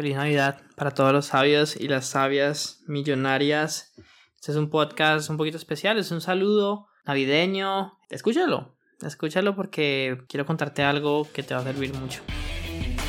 Feliz Navidad para todos los sabios y las sabias millonarias. Este es un podcast un poquito especial, es un saludo navideño. Escúchalo, escúchalo porque quiero contarte algo que te va a servir mucho.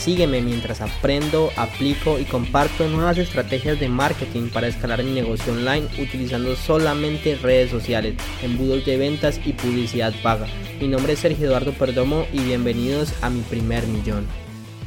Sígueme mientras aprendo, aplico y comparto nuevas estrategias de marketing para escalar mi negocio online utilizando solamente redes sociales, embudos de ventas y publicidad paga. Mi nombre es Sergio Eduardo Perdomo y bienvenidos a mi primer millón.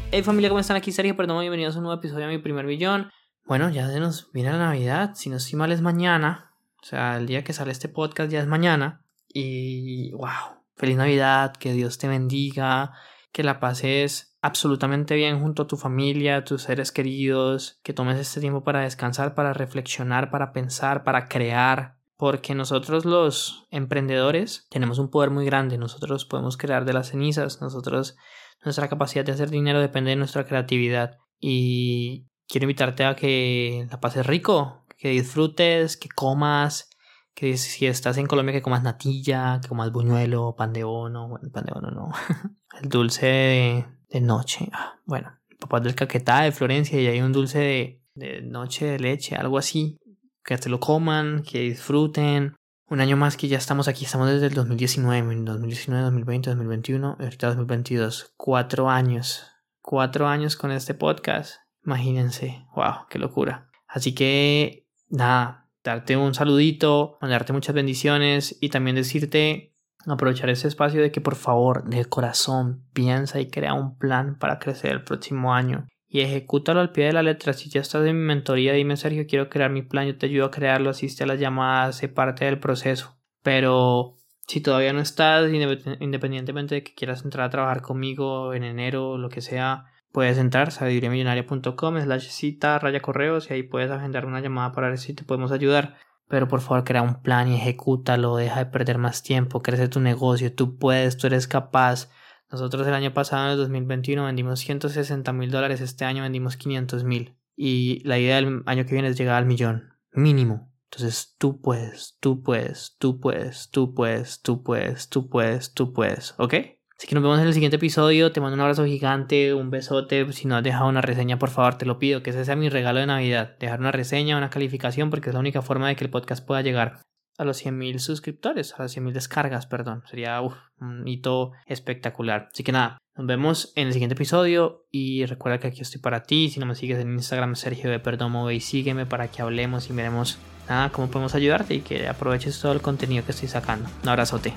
Hey familia, ¿cómo están? Aquí Sergio Perdomo, bienvenidos a un nuevo episodio de mi primer millón. Bueno, ya se nos viene la Navidad, si no estoy mal es mañana, o sea, el día que sale este podcast ya es mañana. Y wow, feliz Navidad, que Dios te bendiga, que la pases absolutamente bien junto a tu familia, tus seres queridos, que tomes este tiempo para descansar, para reflexionar, para pensar, para crear, porque nosotros los emprendedores tenemos un poder muy grande, nosotros podemos crear de las cenizas, nosotros nuestra capacidad de hacer dinero depende de nuestra creatividad. Y quiero invitarte a que la pases rico, que disfrutes, que comas, que si estás en Colombia que comas natilla, que comas buñuelo, pan de bono, bueno, pan de bono no, el dulce de, noche, ah, bueno, papá del caquetá de Florencia y hay un dulce de, de noche de leche, algo así, que te lo coman, que disfruten. Un año más que ya estamos aquí, estamos desde el 2019, 2019, 2020, 2021, ahorita 2022, cuatro años, cuatro años con este podcast Imagínense, wow, qué locura. Así que, nada, darte un saludito, mandarte muchas bendiciones y también decirte, aprovechar ese espacio de que por favor, de corazón, piensa y crea un plan para crecer el próximo año y ejecútalo al pie de la letra. Si ya estás en mi mentoría, dime Sergio, quiero crear mi plan, yo te ayudo a crearlo, asiste a las llamadas, sé parte del proceso. Pero si todavía no estás, independientemente de que quieras entrar a trabajar conmigo en enero o lo que sea, puedes entrar sabiduriamillonaria.com slash cita raya correos y ahí puedes agendar una llamada para ver si te podemos ayudar. Pero por favor crea un plan y ejecútalo, deja de perder más tiempo, crece tu negocio, tú puedes, tú eres capaz. Nosotros el año pasado, en el 2021, vendimos 160 mil dólares, este año vendimos 500 mil. Y la idea del año que viene es llegar al millón, mínimo. Entonces tú puedes, tú puedes, tú puedes, tú puedes, tú puedes, tú puedes, tú puedes, ¿ok? Así que nos vemos en el siguiente episodio. Te mando un abrazo gigante, un besote. Si no has dejado una reseña, por favor, te lo pido. Que ese sea mi regalo de Navidad. Dejar una reseña, una calificación, porque es la única forma de que el podcast pueda llegar a los 100.000 suscriptores, a las 100.000 descargas, perdón. Sería un hito espectacular. Así que nada, nos vemos en el siguiente episodio y recuerda que aquí estoy para ti. Si no me sigues en Instagram, Sergio de Perdomo, y sígueme para que hablemos y nada cómo podemos ayudarte y que aproveches todo el contenido que estoy sacando. Un abrazote.